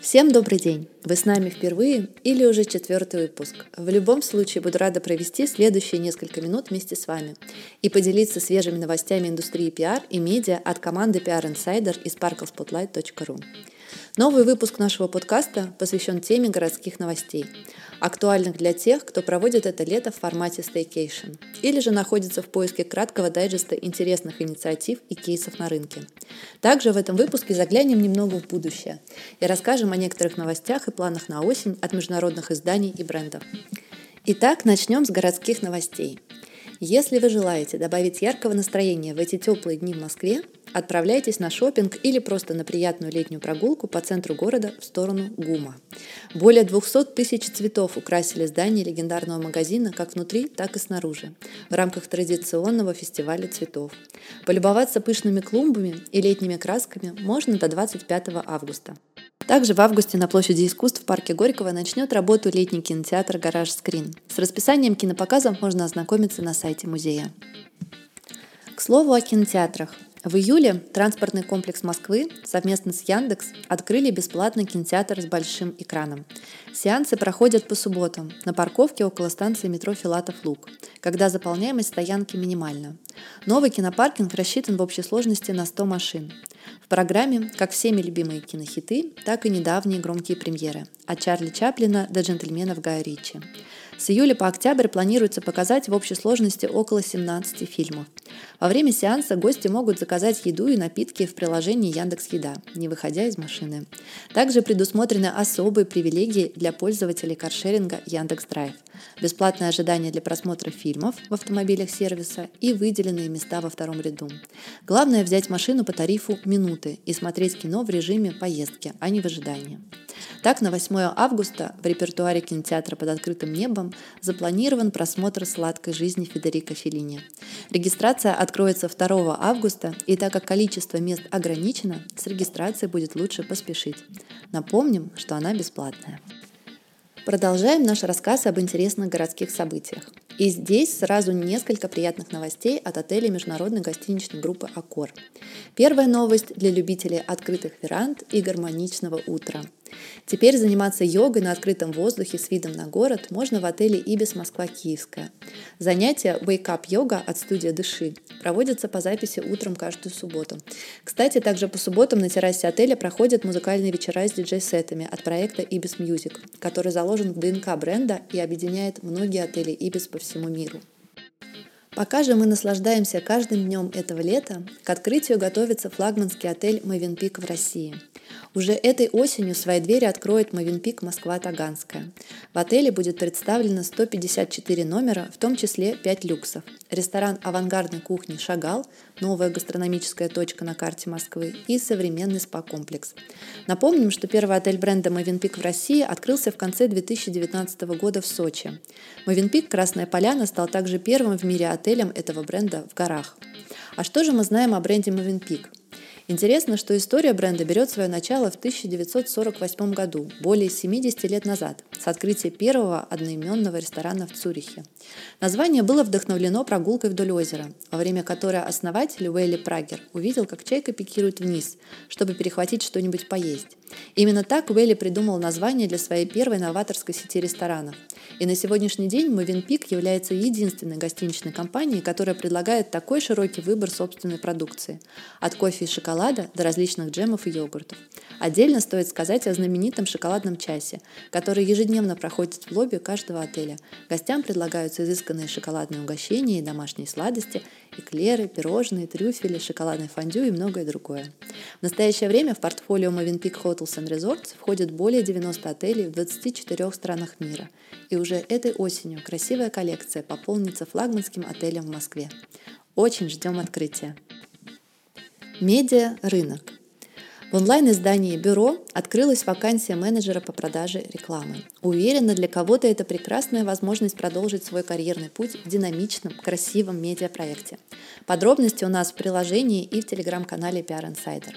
Всем добрый день! Вы с нами впервые или уже четвертый выпуск. В любом случае буду рада провести следующие несколько минут вместе с вами и поделиться свежими новостями индустрии пиар и медиа от команды PR Insider из sparklespotlight.ru. Новый выпуск нашего подкаста посвящен теме городских новостей, актуальных для тех, кто проводит это лето в формате staycation или же находится в поиске краткого дайджеста интересных инициатив и кейсов на рынке. Также в этом выпуске заглянем немного в будущее и расскажем о некоторых новостях и планах на осень от международных изданий и брендов. Итак, начнем с городских новостей. Если вы желаете добавить яркого настроения в эти теплые дни в Москве, отправляйтесь на шопинг или просто на приятную летнюю прогулку по центру города в сторону ГУМа. Более 200 тысяч цветов украсили здание легендарного магазина как внутри, так и снаружи, в рамках традиционного фестиваля цветов. Полюбоваться пышными клумбами и летними красками можно до 25 августа. Также в августе на площади искусств в парке Горького начнет работу летний кинотеатр «Гараж Скрин». С расписанием кинопоказов можно ознакомиться на сайте музея. К слову о кинотеатрах. В июле транспортный комплекс Москвы совместно с Яндекс открыли бесплатный кинотеатр с большим экраном. Сеансы проходят по субботам на парковке около станции метро Филатов-Луг, когда заполняемость стоянки минимальна. Новый кинопаркинг рассчитан в общей сложности на 100 машин. В программе как всеми любимые кинохиты, так и недавние громкие премьеры от Чарли Чаплина до джентльменов Гая Ричи. С июля по октябрь планируется показать в общей сложности около 17 фильмов. Во время сеанса гости могут заказать еду и напитки в приложении Яндекс Еда, не выходя из машины. Также предусмотрены особые привилегии для пользователей каршеринга Яндекс Драйв, бесплатное ожидание для просмотра фильмов в автомобилях сервиса и выделенные места во втором ряду. Главное взять машину по тарифу минуты и смотреть кино в режиме поездки, а не в ожидании. Так, на 8 августа в репертуаре кинотеатра под открытым небом запланирован просмотр «Сладкой жизни» Федерико Феллини. Регистрация откроется 2 августа, и так как количество мест ограничено, с регистрацией будет лучше поспешить. Напомним, что она бесплатная. Продолжаем наш рассказ об интересных городских событиях. И здесь сразу несколько приятных новостей от отеля международной гостиничной группы «Аккор». Первая новость для любителей открытых веранд и гармоничного утра – Теперь заниматься йогой на открытом воздухе с видом на город можно в отеле «Ибис Москва Киевская». Занятия Wake Up Yoga от студии «Дыши» проводятся по записи утром каждую субботу. Кстати, также по субботам на террасе отеля проходят музыкальные вечера с диджей-сетами от проекта «Ибис Music, который заложен в ДНК бренда и объединяет многие отели «Ибис» по всему миру. Пока же мы наслаждаемся каждым днем этого лета, к открытию готовится флагманский отель «Мовенпик» в России – уже этой осенью свои двери откроет Мовенпик Москва-Таганская. В отеле будет представлено 154 номера, в том числе 5 люксов. Ресторан авангардной кухни «Шагал», новая гастрономическая точка на карте Москвы и современный спа-комплекс. Напомним, что первый отель бренда Мовенпик в России открылся в конце 2019 года в Сочи. Мовенпик Красная Поляна стал также первым в мире отелем этого бренда в горах. А что же мы знаем о бренде Мовенпик? Интересно, что история бренда берет свое начало в 1948 году, более 70 лет назад, с открытия первого одноименного ресторана в Цюрихе. Название было вдохновлено прогулкой вдоль озера, во время которой основатель Уэлли Прагер увидел, как чайка пикирует вниз, чтобы перехватить что-нибудь поесть. Именно так Уэлли придумал название для своей первой новаторской сети ресторанов. И на сегодняшний день Мовенпик является единственной гостиничной компанией, которая предлагает такой широкий выбор собственной продукции. От кофе и шоколада до различных джемов и йогуртов. Отдельно стоит сказать о знаменитом шоколадном часе, который ежедневно проходит в лобби каждого отеля. Гостям предлагаются изысканные шоколадные угощения и домашние сладости, эклеры, пирожные, трюфели, шоколадный фондю и многое другое. В настоящее время в портфолио Movenpick Hotels and Resorts входит более 90 отелей в 24 странах мира. И уже этой осенью красивая коллекция пополнится флагманским отелем в Москве. Очень ждем открытия. Медиа рынок. В онлайн-издании «Бюро» открылась вакансия менеджера по продаже рекламы. Уверена, для кого-то это прекрасная возможность продолжить свой карьерный путь в динамичном, красивом медиапроекте. Подробности у нас в приложении и в телеграм-канале PR Insider.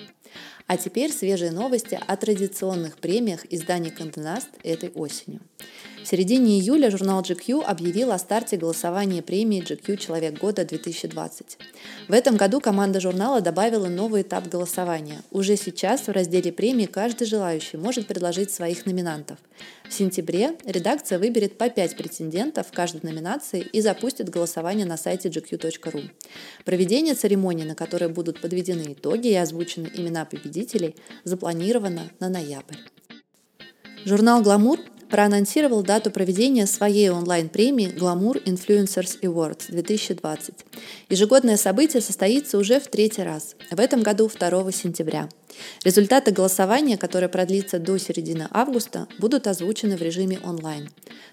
А теперь свежие новости о традиционных премиях издания «Кандинаст» этой осенью. В середине июля журнал GQ объявил о старте голосования премии GQ «Человек года-2020». В этом году команда журнала добавила новый этап голосования. Уже сейчас в разделе премии каждый желающий может предложить своих номинантов. В сентябре редакция выберет по 5 претендентов в каждой номинации и запустит голосование на сайте gq.ru. Проведение церемонии, на которой будут подведены итоги и озвучены имена победителей, запланировано на ноябрь. Журнал «Гламур» проанонсировал дату проведения своей онлайн-премии Glamour Influencers Awards 2020. Ежегодное событие состоится уже в третий раз, в этом году 2 сентября. Результаты голосования, которое продлится до середины августа, будут озвучены в режиме онлайн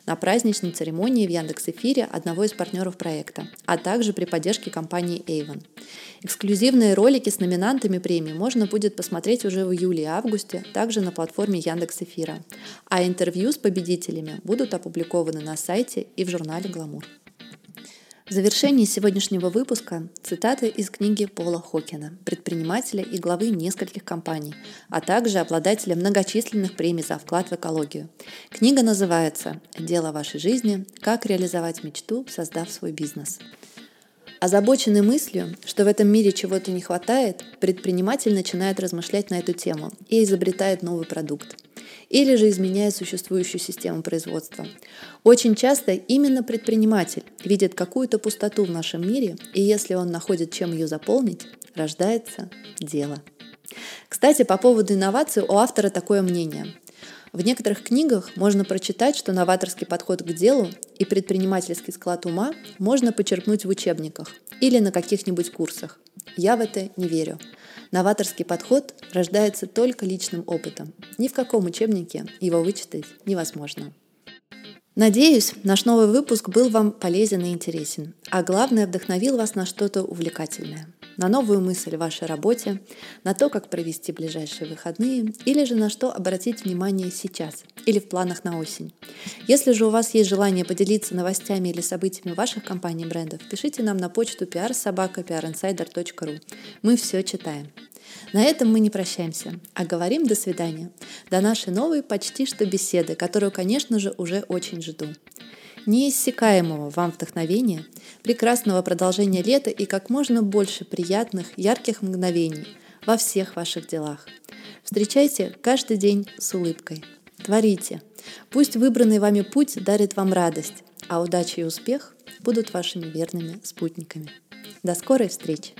на праздничной церемонии в Яндекс.Эфире одного из партнеров проекта, а также при поддержке компании Avon. Эксклюзивные ролики с номинантами премии можно будет посмотреть уже в июле и августе, также на платформе Яндекс.Эфира. А интервью с победителями будут опубликованы на сайте и в журнале «Гламур». В завершении сегодняшнего выпуска цитаты из книги Пола Хокина, предпринимателя и главы нескольких компаний, а также обладателя многочисленных премий за вклад в экологию. Книга называется «Дело вашей жизни. Как реализовать мечту, создав свой бизнес». Озабоченный мыслью, что в этом мире чего-то не хватает, предприниматель начинает размышлять на эту тему и изобретает новый продукт или же изменяет существующую систему производства. Очень часто именно предприниматель видит какую-то пустоту в нашем мире, и если он находит, чем ее заполнить, рождается дело. Кстати, по поводу инноваций у автора такое мнение. В некоторых книгах можно прочитать, что новаторский подход к делу и предпринимательский склад ума можно почерпнуть в учебниках или на каких-нибудь курсах. Я в это не верю. Новаторский подход рождается только личным опытом. Ни в каком учебнике его вычитать невозможно. Надеюсь, наш новый выпуск был вам полезен и интересен, а главное, вдохновил вас на что-то увлекательное – на новую мысль в вашей работе, на то, как провести ближайшие выходные, или же на что обратить внимание сейчас или в планах на осень. Если же у вас есть желание поделиться новостями или событиями ваших компаний и брендов, пишите нам на почту prsobaka.prinsider.ru. Мы все читаем. На этом мы не прощаемся, а говорим до свидания. До нашей новой почти что беседы, которую, конечно же, уже очень жду неиссякаемого вам вдохновения, прекрасного продолжения лета и как можно больше приятных, ярких мгновений во всех ваших делах. Встречайте каждый день с улыбкой. Творите. Пусть выбранный вами путь дарит вам радость, а удача и успех будут вашими верными спутниками. До скорой встречи!